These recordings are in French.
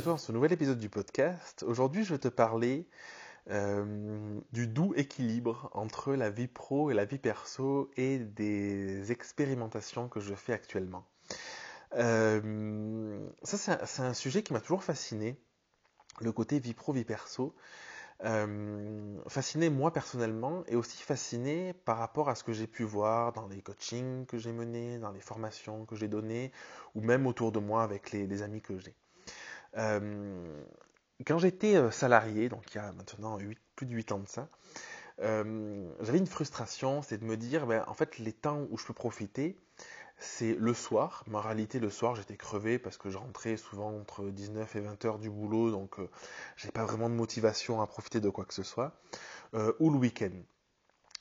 à toi dans ce nouvel épisode du podcast. Aujourd'hui, je vais te parler euh, du doux équilibre entre la vie pro et la vie perso et des expérimentations que je fais actuellement. Euh, ça, c'est un, sujet qui m'a toujours fasciné, le côté vie pro, vie perso. Euh, fasciné moi personnellement et aussi fasciné par rapport à ce que j'ai pu voir dans les coachings que j'ai menés, dans les formations que j'ai données ou même autour de moi avec les amis que j'ai. Euh, quand j'étais euh, salarié, donc il y a maintenant plus de 8 ans de ça, euh, j'avais une frustration, c'est de me dire, ben, en fait, les temps où je peux profiter, c'est le soir. Mais en réalité, le soir, j'étais crevé parce que je rentrais souvent entre 19 et 20 heures du boulot, donc je n'avais pas vraiment de motivation à profiter de quoi que ce soit. ou le week-end.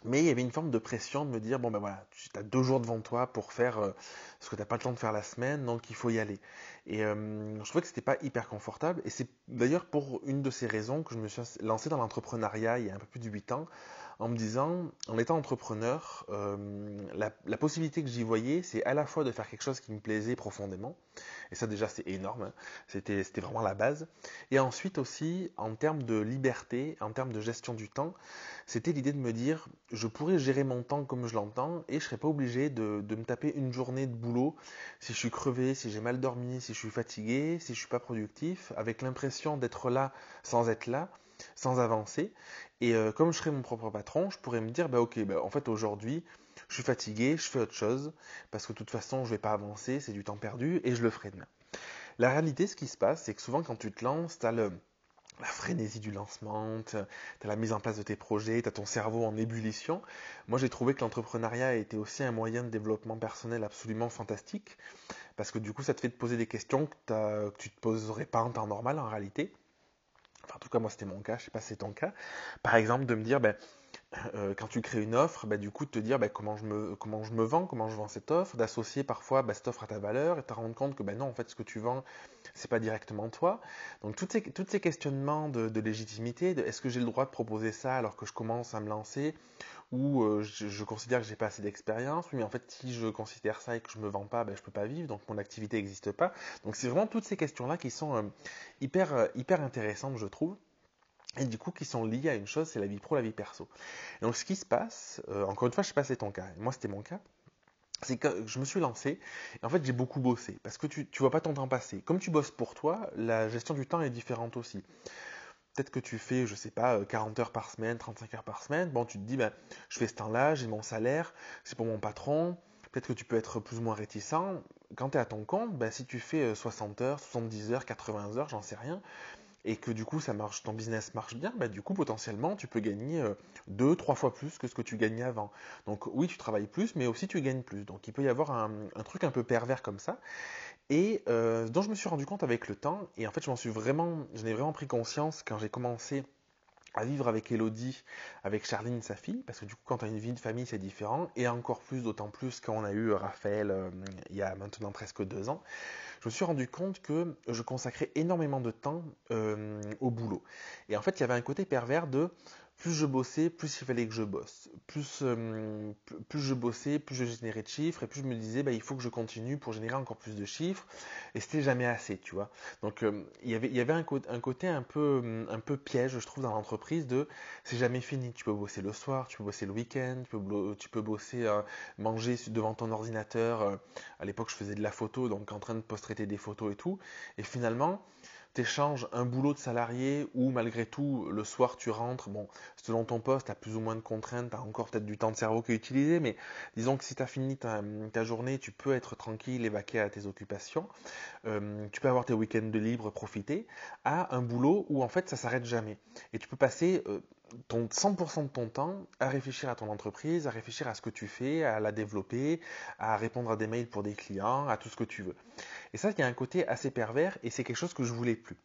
Mais il y avait une forme de pression de me dire, bon ben voilà, tu as deux jours devant toi pour faire euh, ce que tu n'as pas le temps de faire la semaine, donc il faut y aller. Et euh, je trouvais que c'était pas hyper confortable. Et c'est d'ailleurs pour une de ces raisons que je me suis lancé dans l'entrepreneuriat il y a un peu plus de 8 ans, en me disant, en étant entrepreneur, euh, la, possibilité que j'y voyais, c'est à la fois de faire quelque chose qui me plaisait profondément, et ça déjà c'est énorme, hein. c'était vraiment la base, et ensuite aussi en termes de liberté, en termes de gestion du temps, c'était l'idée de me dire, je pourrais gérer mon temps comme je l'entends, et je serais pas obligé de, de, me taper une journée de boulot si je suis crevé, si j'ai mal dormi, si je suis fatigué, si je suis pas productif, avec l'impression d'être là sans être là sans avancer. Et euh, comme je serais mon propre patron, je pourrais me dire, bah ok, bah, en fait aujourd'hui, je suis fatigué, je fais autre chose, parce que de toute façon, je vais pas avancer, c'est du temps perdu, et je le ferai demain. La réalité, ce qui se passe, c'est que souvent quand tu te lances, tu as la frénésie du lancement, tu as la mise en place de tes projets, tu as ton cerveau en ébullition. Moi, j'ai trouvé que l'entrepreneuriat était aussi un moyen de développement personnel absolument fantastique, parce que du coup, ça te fait te poser des questions que, tu ne te poserais pas en temps normal en réalité en tout cas, moi, c'était mon cas. Je ne sais pas si c'est ton cas. Par exemple, de me dire, ben, euh, quand tu crées une offre, ben, du coup, de te dire ben, comment, je me, comment je me vends, comment je vends cette offre, d'associer parfois ben, cette offre à ta valeur et te rendre compte que non, en fait, ce que tu vends, c'est pas directement toi. Donc, tous ces, toutes ces questionnements de, légitimité, de est-ce que j'ai le droit de proposer ça alors que je commence à me lancer? Ou euh, je, considère que j'ai pas assez d'expérience, mais en fait, si je considère ça et que je me vends pas, ben, je peux pas vivre, donc mon activité n'existe pas. Donc, c'est vraiment toutes ces questions-là qui sont euh, hyper, hyper intéressantes, je trouve. Et du coup, qui sont liées à une chose, c'est la vie pro, la vie perso. donc, ce qui se passe, encore une fois, je sais pas c'est ton cas. Moi, c'était mon cas c'est que je me suis lancé et en fait j'ai beaucoup bossé parce que tu ne vois pas ton temps passer. Comme tu bosses pour toi, la gestion du temps est différente aussi peut-être que tu fais, je sais pas, 40 euh, heures par semaine, 35 heures par semaine. Bon, tu te dis, ben, je fais ce temps-là, j'ai mon salaire, c'est pour mon patron. Peut-être que tu peux être plus ou moins réticent. Quand tu es à ton compte, ben, si tu fais 60 euh, heures, 70 heures, 80 heures, j'en sais rien, et que du coup ça marche, ton business marche bien, ben, du coup potentiellement tu peux gagner euh, deux, trois fois plus que ce que tu gagnais avant. Donc oui, tu travailles plus, mais aussi tu gagnes plus. Donc il peut y avoir un, un truc un peu pervers comme ça. Et euh, dont je me suis rendu compte avec le temps, et en fait je m'en suis vraiment, je n'ai vraiment pris conscience quand j'ai commencé à vivre avec Elodie, avec Charline, sa fille, parce que du coup quand tu as une vie de famille c'est différent, et encore plus, d'autant plus quand on a eu Raphaël euh, il y a maintenant presque deux ans, je me suis rendu compte que je consacrais énormément de temps euh, au boulot. Et en fait il y avait un côté pervers de plus je bossais, plus il fallait que je bosse. Plus, euh, plus je bossais, plus je générais de chiffres, et plus je me disais, bah, il faut que je continue pour générer encore plus de chiffres, et c'était jamais assez, tu vois. Donc, euh, il y avait, il y avait un, côté un peu, euh, un peu piège, je trouve, dans l'entreprise de c'est jamais fini. Tu peux bosser le soir, tu peux bosser le week-end, tu peux, tu peux bosser, manger devant ton ordinateur. à l'époque, je faisais de la photo, donc en train de post-traiter des photos et tout, et finalement, t'échanges un boulot de salarié ou malgré tout le soir tu rentres, bon, selon ton poste, tu as plus ou moins de contraintes, tu as encore peut-être du temps de cerveau qui est utilisé, mais disons que si tu as fini ta, journée, tu peux être tranquille et vaquer à tes occupations, euh, tu peux avoir tes week-ends de libre, profiter, à un boulot où en fait ça s'arrête jamais. Et tu peux passer euh, ton 100% de ton temps à réfléchir à ton entreprise, à réfléchir à ce que tu fais, à la développer, à répondre à des mails pour des clients, à tout ce que tu veux. Et ça, il y a un côté assez pervers et c'est quelque chose que je voulais plus.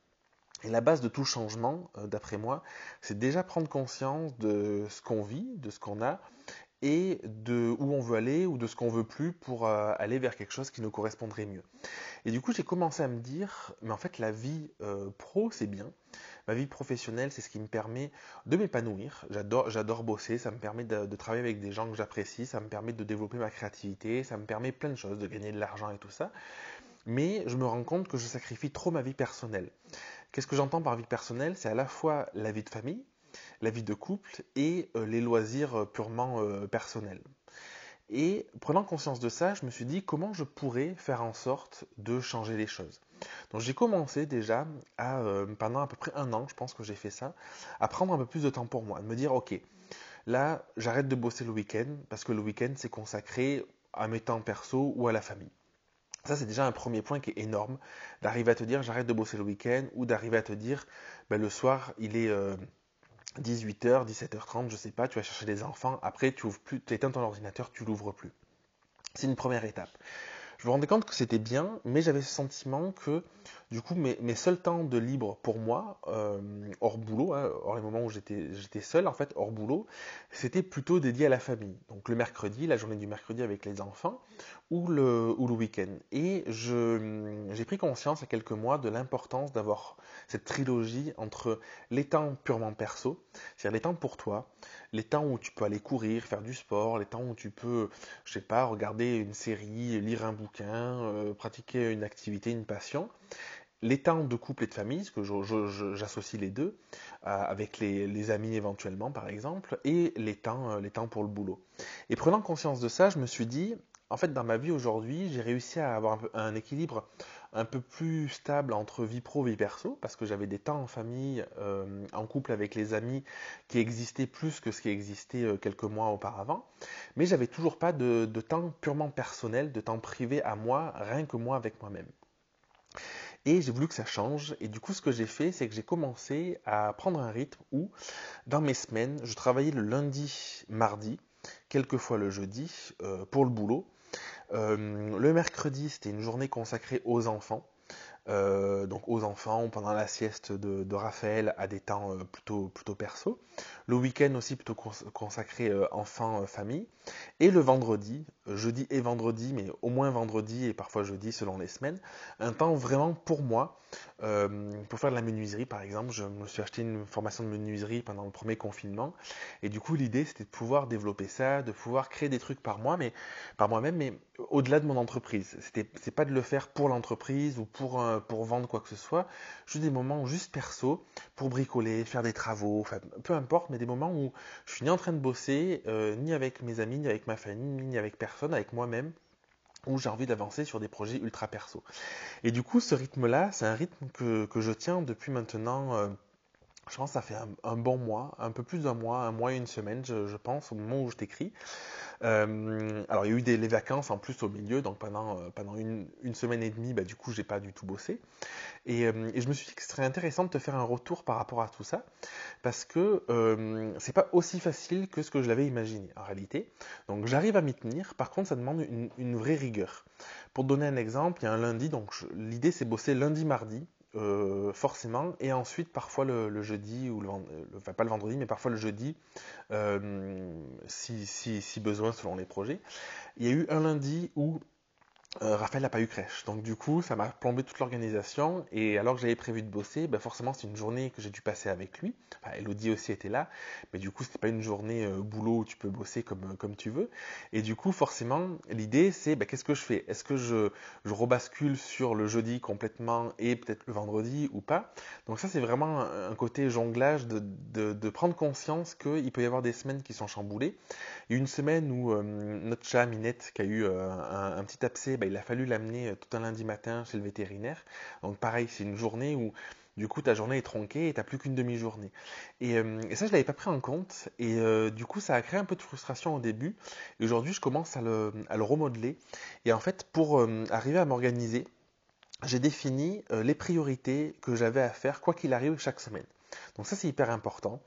Et la base de tout changement, euh, d'après moi, c'est déjà prendre conscience de ce qu'on vit, de ce qu'on a, et de où on veut aller ou de ce qu'on veut plus pour euh, aller vers quelque chose qui nous correspondrait mieux. Et du coup, j'ai commencé à me dire, mais en fait, la vie euh, pro, c'est bien. Ma vie professionnelle, c'est ce qui me permet de m'épanouir. J'adore, j'adore bosser, ça me permet de, de, travailler avec des gens que j'apprécie, ça me permet de développer ma créativité, ça me permet plein de choses, de gagner de l'argent et tout ça. mais je me rends compte que je sacrifie trop ma vie personnelle. Qu'est-ce que j'entends par vie personnelle? C'est à la fois la vie de famille, la vie de couple et euh, les loisirs euh, purement euh, personnels. Et prenant conscience de ça, je me suis dit comment je pourrais faire en sorte de changer les choses. Donc j'ai commencé déjà à, pendant à peu près un an, je pense que j'ai fait ça, à prendre un peu plus de temps pour moi, de me dire ok, là j'arrête de bosser le week-end parce que le week-end c'est consacré à mes temps perso ou à la famille. Ça, c'est déjà un premier point qui est énorme, d'arriver à te dire j'arrête de bosser le week-end ou d'arriver à te dire ben, le soir, il est 18h, 17h30, je sais pas, tu vas chercher des enfants, après tu ouvres plus, tu éteins ton ordinateur, tu l'ouvres plus. C'est une première étape. Je me rendais compte que c'était bien, mais j'avais ce sentiment que du coup mes, seuls temps de libre pour moi, euh, hors boulot, hein, hors les moments où j'étais seul en fait, hors boulot, c'était plutôt dédié à la famille. Donc le mercredi, la journée du mercredi avec les enfants, ou le, ou le week-end. Et j'ai pris conscience il y a quelques mois de l'importance d'avoir cette trilogie entre les temps purement perso, c'est-à-dire les temps pour toi, les temps où tu peux aller courir, faire du sport, les temps où tu peux, je sais pas, regarder une série, lire un bouquin, euh, pratiquer une activité, une passion, les temps de couple et de famille, parce que j'associe les deux, euh, avec les, amis éventuellement par exemple, et les temps, les temps pour le boulot. Et prenant conscience de ça, je me suis dit, en fait, dans ma vie aujourd'hui, j'ai réussi à avoir un, équilibre un peu plus stable entre vie pro vie perso, parce que j'avais des temps en famille, euh, en couple avec les amis, qui existaient plus que ce qui existait euh, quelques mois auparavant. Mais j'avais toujours pas de, temps purement personnel, de temps privé à moi, rien que moi avec moi-même. Et j'ai voulu que ça change. Et du coup, ce que j'ai fait, c'est que j'ai commencé à prendre un rythme où, dans mes semaines, je travaillais le lundi, mardi, quelquefois le jeudi, euh, pour le boulot. Euh, le mercredi, c'était une journée consacrée aux enfants. Euh, donc aux enfants pendant la sieste de, Raphaël à des temps euh, plutôt, plutôt perso. Le week-end aussi plutôt consacré enfants-famille. Et le vendredi, jeudi et vendredi, mais au moins vendredi et parfois jeudi selon les semaines, un temps vraiment pour moi, pour faire de la menuiserie par exemple. Je me suis acheté une formation de menuiserie pendant le premier confinement. Et du coup l'idée c'était de pouvoir développer ça, de pouvoir créer des trucs par moi, mais par moi-même, mais au-delà de mon entreprise. C'était, c'est pas de le faire pour l'entreprise ou pour, pour vendre quoi que ce soit. Juste des moments juste perso pour bricoler, faire des travaux, peu importe, mais des moments où je suis ni en train de bosser, euh, ni avec mes amis, ni avec ma famille, ni avec personne, avec moi-même où j'ai envie d'avancer sur des projets ultra perso. Et du coup, ce rythme-là, c'est un rythme que, que, je tiens depuis maintenant, euh, je pense que ça fait un, bon mois, un peu plus d'un mois, un mois et une semaine, je, je pense, au moment où je t'écris. Euh, alors il y a eu les vacances en plus au milieu, donc pendant, euh, une, semaine et demie, bah, du coup j'ai pas du tout bossé. Et, euh, et, je me suis dit que ce serait intéressant de te faire un retour par rapport à tout ça, parce que c'est pas aussi facile que ce que je l'avais imaginé en réalité. Donc j'arrive à m'y tenir, par contre ça demande une, une, vraie rigueur. Pour te donner un exemple, il y a un lundi, donc l'idée c'est bosser lundi-mardi, euh, forcément, et ensuite parfois le, jeudi, ou le, enfin pas le vendredi, mais parfois le jeudi, euh, si, si, si, besoin selon les projets. Il y a eu un lundi où euh, Raphaël n'a pas eu crèche. Donc du coup, ça m'a plombé toute l'organisation. Et alors que j'avais prévu de bosser, ben forcément, c'est une journée que j'ai dû passer avec lui. Enfin, Elodie aussi était là. Mais du coup, c'était pas une journée euh, boulot où tu peux bosser comme, euh, comme tu veux. Et du coup, forcément, l'idée, c'est ben, qu'est-ce que je fais? Est-ce que je, je rebascule sur le jeudi complètement et peut-être le vendredi ou pas? Donc ça, c'est vraiment un côté jonglage de, de, prendre conscience qu'il peut y avoir des semaines qui sont chamboulées. Une semaine où notre chat Minette, qui a eu un, petit abcès, il a fallu l'amener euh, tout un lundi matin chez le vétérinaire. Donc pareil, c'est une journée où du coup ta journée est tronquée et tu n'as plus qu'une demi-journée. Et, euh, ça, je l'avais pas pris en compte. Et euh, du coup, ça a créé un peu de frustration au début. Et aujourd'hui, je commence à le, remodeler. Et en fait, pour arriver à m'organiser, j'ai défini les priorités que j'avais à faire, quoi qu'il arrive, chaque semaine. Donc ça, c'est hyper important.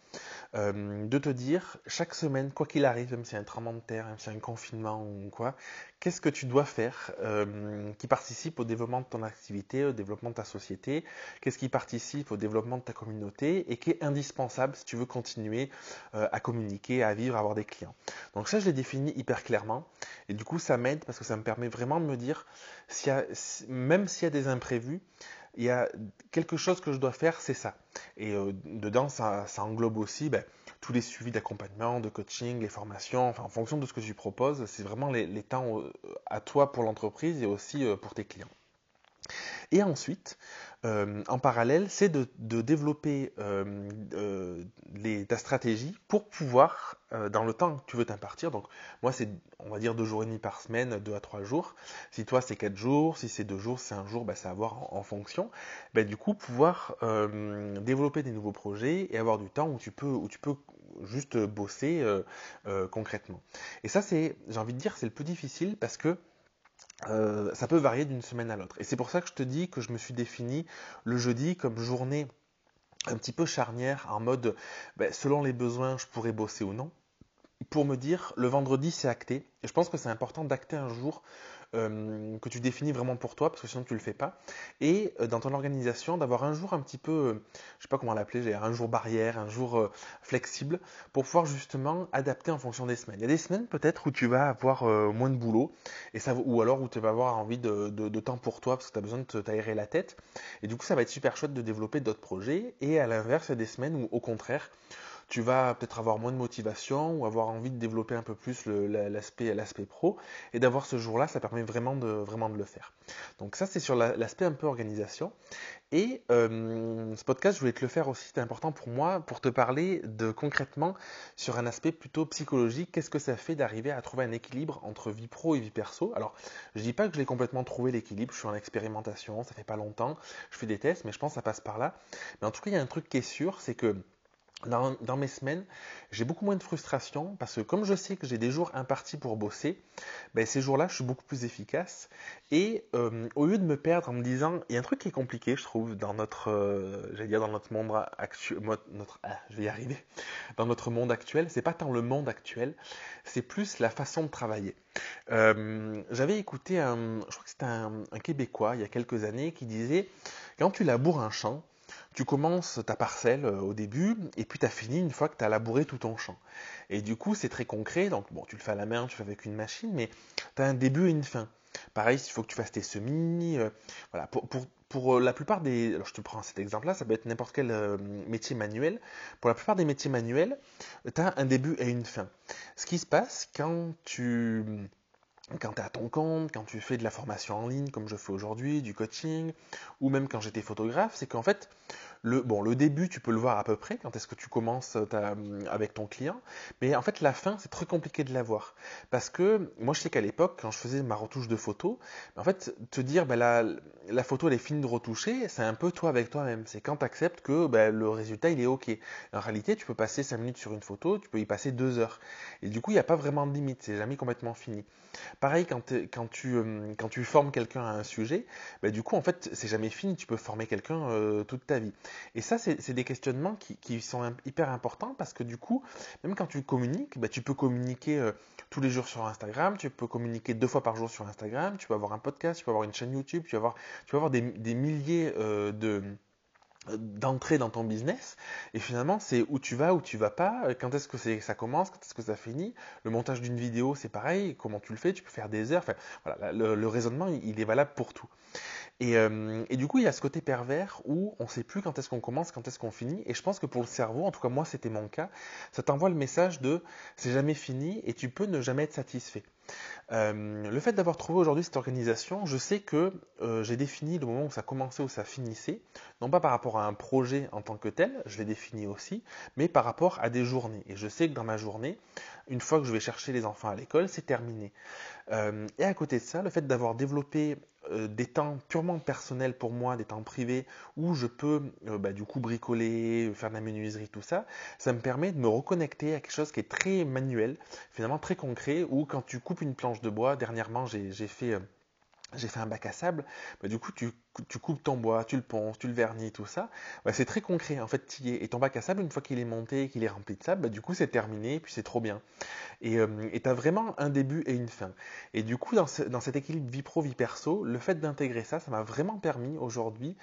Euh, de te dire chaque semaine, quoi qu'il arrive, même s'il y a un tremblement de terre, même s'il y a un confinement ou quoi, qu'est-ce que tu dois faire euh, qui participe au développement de ton activité, au développement de ta société, qu'est-ce qui participe au développement de ta communauté et qui est indispensable si tu veux continuer euh, à communiquer, à vivre, à avoir des clients. Donc ça, je l'ai défini hyper clairement et du coup, ça m'aide parce que ça me permet vraiment de me dire, y a, même s'il y a des imprévus, il y a quelque chose que je dois faire, c'est ça. Et euh, dedans, ça, englobe aussi ben, tous les suivis d'accompagnement, de coaching, les formations, enfin, en fonction de ce que je lui propose, c'est vraiment les, temps euh, à toi pour l'entreprise et aussi euh, pour tes clients. Et ensuite, euh, en parallèle, c'est de, développer euh, euh, ta stratégie pour pouvoir, dans le temps que tu veux t'impartir, donc moi c'est, on va dire, deux jours et demi par semaine, deux à trois jours. Si toi c'est quatre jours, si c'est deux jours, c'est un jour, bah, c'est à voir en, fonction. Bah, du coup, pouvoir développer des nouveaux projets et avoir du temps où tu peux, où tu peux juste bosser concrètement. Et ça, c'est, j'ai envie de dire, c'est le plus difficile parce que euh, ça peut varier d'une semaine à l'autre. Et c'est pour ça que je te dis que je me suis défini le jeudi comme journée un petit peu charnière, en mode ben, selon les besoins, je pourrais bosser ou non. Pour me dire, le vendredi, c'est acté. Et je pense que c'est important d'acter un jour euh, que tu définis vraiment pour toi, parce que sinon tu ne le fais pas. Et euh, dans ton organisation, d'avoir un jour un petit peu, euh, je sais pas comment l'appeler, un jour barrière, un jour flexible, pour pouvoir justement adapter en fonction des semaines. Il y a des semaines peut-être où tu vas avoir moins de boulot, et ça, ou alors où tu vas avoir envie de, de temps pour toi, parce que tu as besoin de t'aérer la tête. Et du coup, ça va être super chouette de développer d'autres projets. Et à l'inverse, il y a des semaines où au contraire, tu vas peut-être avoir moins de motivation ou avoir envie de développer un peu plus l'aspect l'aspect pro et d'avoir ce jour-là, ça permet vraiment de vraiment de le faire. Donc ça c'est sur l'aspect un peu organisation et euh, ce podcast je voulais te le faire aussi, c'est important pour moi pour te parler de concrètement sur un aspect plutôt psychologique, qu'est-ce que ça fait d'arriver à trouver un équilibre entre vie pro et vie perso? Alors, je dis pas que je l'ai complètement trouvé l'équilibre, je suis en expérimentation, ça fait pas longtemps, je fais des tests mais je pense que ça passe par là. Mais en tout cas, il y a un truc qui est sûr, c'est que dans, mes semaines, j'ai beaucoup moins de frustration parce que comme je sais que j'ai des jours impartis pour bosser, ben ces jours-là, je suis beaucoup plus efficace. Et euh, au lieu de me perdre en me disant, il y a un truc qui est compliqué, je trouve, dans notre, euh, dire dans notre monde actuel, notre, ah, je vais y arriver, dans notre monde actuel, c'est pas tant le monde actuel, c'est plus la façon de travailler. Euh, j'avais écouté un, je crois que c'était un, un Québécois il y a quelques années qui disait, quand tu laboures un champ, tu commences ta parcelle euh, au début et puis tu as fini une fois que tu as labouré tout ton champ. Et du coup, c'est très concret. Donc, bon, tu le fais à la main, tu le fais avec une machine, mais tu as un début et une fin. Pareil, il faut que tu fasses tes semis. Euh, voilà, pour, euh, la plupart des. Alors, je te prends cet exemple-là, ça peut être n'importe quel métier manuel. Pour la plupart des métiers manuels, tu as un début et une fin. Ce qui se passe quand tu quand tu à ton compte, quand tu fais de la formation en ligne comme je fais aujourd'hui, du coaching, ou même quand j'étais photographe, c'est qu'en fait, le, bon, le début, tu peux le voir à peu près, quand est-ce que tu commences ta, avec ton client, mais en fait, la fin, c'est très compliqué de la voir. Parce que moi, je sais qu'à l'époque, quand je faisais ma retouche de photo, en fait, te dire, ben, la, la photo, elle est finie de retoucher, c'est un peu toi avec toi-même. C'est quand tu acceptes que ben, le résultat, il est OK. En réalité, tu peux passer 5 minutes sur une photo, tu peux y passer 2 heures. Et du coup, il n'y a pas vraiment de limite, c'est jamais complètement fini. Pareil, quand, quand, tu, euh, quand tu formes quelqu'un à un sujet, bah, du coup, en fait, c'est jamais fini. Tu peux former quelqu'un euh, toute ta vie. Et ça, c'est des questionnements qui, sont hyper importants parce que du coup, même quand tu communiques, bah, tu peux communiquer euh, tous les jours sur Instagram, tu peux communiquer deux fois par jour sur Instagram, tu peux avoir un podcast, tu peux avoir une chaîne YouTube, tu peux avoir, des, milliers de d'entrer dans ton business. Et finalement c'est où tu vas où tu vas pas quand est-ce que ça commence quand est-ce que ça finit. Le montage d'une vidéo c'est pareil comment tu le fais tu peux faire des heures voilà le, raisonnement il est valable pour tout euh, et, du coup il y a ce côté pervers où on sait plus quand est-ce qu'on commence quand est-ce qu'on finit. Et je pense que pour le cerveau en tout cas moi c'était mon cas ça t'envoie le message de c'est jamais fini et tu peux ne jamais être satisfait euh, le fait d'avoir trouvé aujourd'hui cette organisation, je sais que euh, j'ai défini le moment où ça commençait, où ça finissait, non pas par rapport à un projet en tant que tel, je l'ai défini aussi, mais par rapport à des journées. Et je sais que dans ma journée, une fois que je vais chercher les enfants à l'école, c'est terminé. Euh, et à côté de ça, le fait d'avoir développé des temps purement personnels pour moi, des temps privés, où je peux bah, du coup bricoler, faire de la menuiserie, tout ça, ça me permet de me reconnecter à quelque chose qui est très manuel, finalement très concret, où quand tu coupes une planche de bois, dernièrement j'ai fait j'ai fait un bac à sable, bah, du coup tu, coupes ton bois, tu le ponces, tu le vernis, tout ça, bah, c'est très concret, en fait es. Et ton bac à sable, une fois qu'il est monté, qu'il est rempli de sable, bah, du coup c'est terminé, puis c'est trop bien. Et euh, tu as vraiment un début et une fin. Et du coup dans, cet équilibre vie pro, vie perso, le fait d'intégrer ça, ça m'a vraiment permis aujourd'hui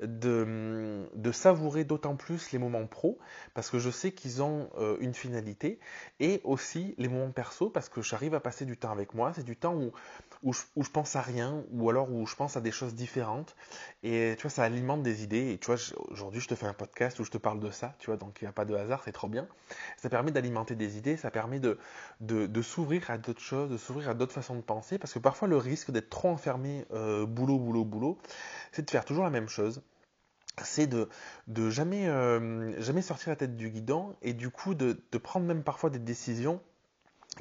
de, savourer d'autant plus les moments pro, parce que je sais qu'ils ont euh, une finalité, et aussi les moments perso, parce que j'arrive à passer du temps avec moi, c'est du temps où où je, pense à rien, ou alors où je pense à des choses différentes. Et tu vois, ça alimente des idées. Et tu vois, aujourd'hui, je te fais un podcast où je te parle de ça, tu vois, donc il n'y a pas de hasard, c'est trop bien. Ça permet d'alimenter des idées, ça permet de, s'ouvrir à d'autres choses, de s'ouvrir à d'autres façons de penser, parce que parfois le risque d'être trop enfermé euh, boulot, boulot, boulot, c'est de faire toujours la même chose c'est de, de jamais, euh, jamais sortir la tête du guidon et du coup de, de prendre même parfois des décisions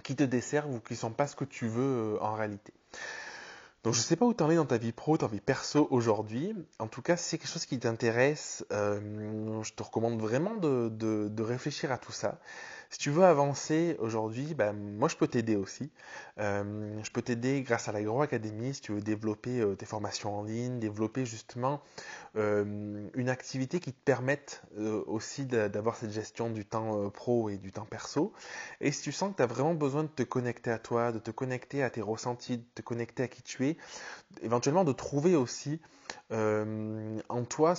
qui te desservent ou qui ne sont pas ce que tu veux euh, en réalité. Donc je ne sais pas où tu en es dans ta vie pro, ta vie perso aujourd'hui. En tout cas, si c'est quelque chose qui t'intéresse, euh, je te recommande vraiment de, de, réfléchir à tout ça. Si tu veux avancer aujourd'hui, ben, moi je peux t'aider aussi. Euh, je peux t'aider grâce à l'Agro Academy si tu veux développer euh, tes formations en ligne, développer justement euh, une activité qui te permette aussi d'avoir cette gestion du temps pro et du temps perso. Et si tu sens que tu as vraiment besoin de te connecter à toi, de te connecter à tes ressentis, de te connecter à qui tu es, éventuellement de trouver aussi en toi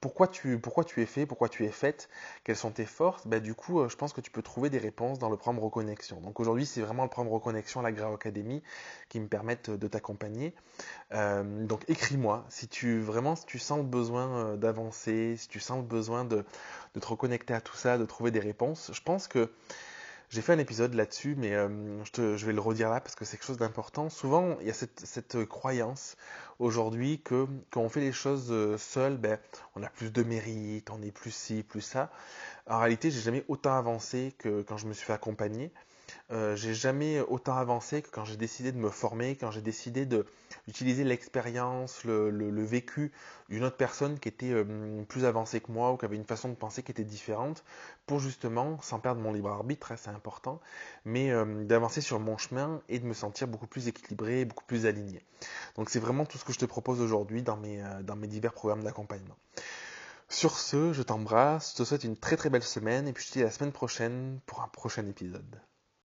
pourquoi, tu, pourquoi tu es fait, pourquoi tu es faite, quelles sont tes forces, bah, du coup, je pense que tu peux trouver des réponses dans le programme Reconnexion. Donc aujourd'hui, c'est vraiment le programme Reconnexion, la Grau Academy, qui me permettent de t'accompagner. Euh, donc écris-moi si tu vraiment si tu sens le besoin d'avancer, si tu sens le besoin de, te reconnecter à tout ça, de trouver des réponses. Je pense que j'ai fait un épisode là-dessus, mais euh, je, vais le redire là parce que c'est quelque chose d'important. Souvent, il y a cette, cette croyance aujourd'hui que quand on fait les choses euh, seul, ben, on a plus de mérite, on est plus ci, plus ça. En réalité, j'ai jamais autant avancé que quand je me suis fait accompagner. Euh, j'ai jamais autant avancé que quand j'ai décidé de me former, quand j'ai décidé d'utiliser l'expérience, le, vécu d'une autre personne qui était euh, plus avancée que moi ou qui avait une façon de penser qui était différente pour justement, sans perdre mon libre arbitre, hein, c'est important, mais euh, d'avancer sur mon chemin et de me sentir beaucoup plus équilibré, beaucoup plus aligné. Donc c'est vraiment tout ce que je te propose aujourd'hui dans mes, dans mes divers programmes d'accompagnement. Sur ce, je t'embrasse, je te souhaite une très très belle semaine et puis je te dis à la semaine prochaine pour un prochain épisode.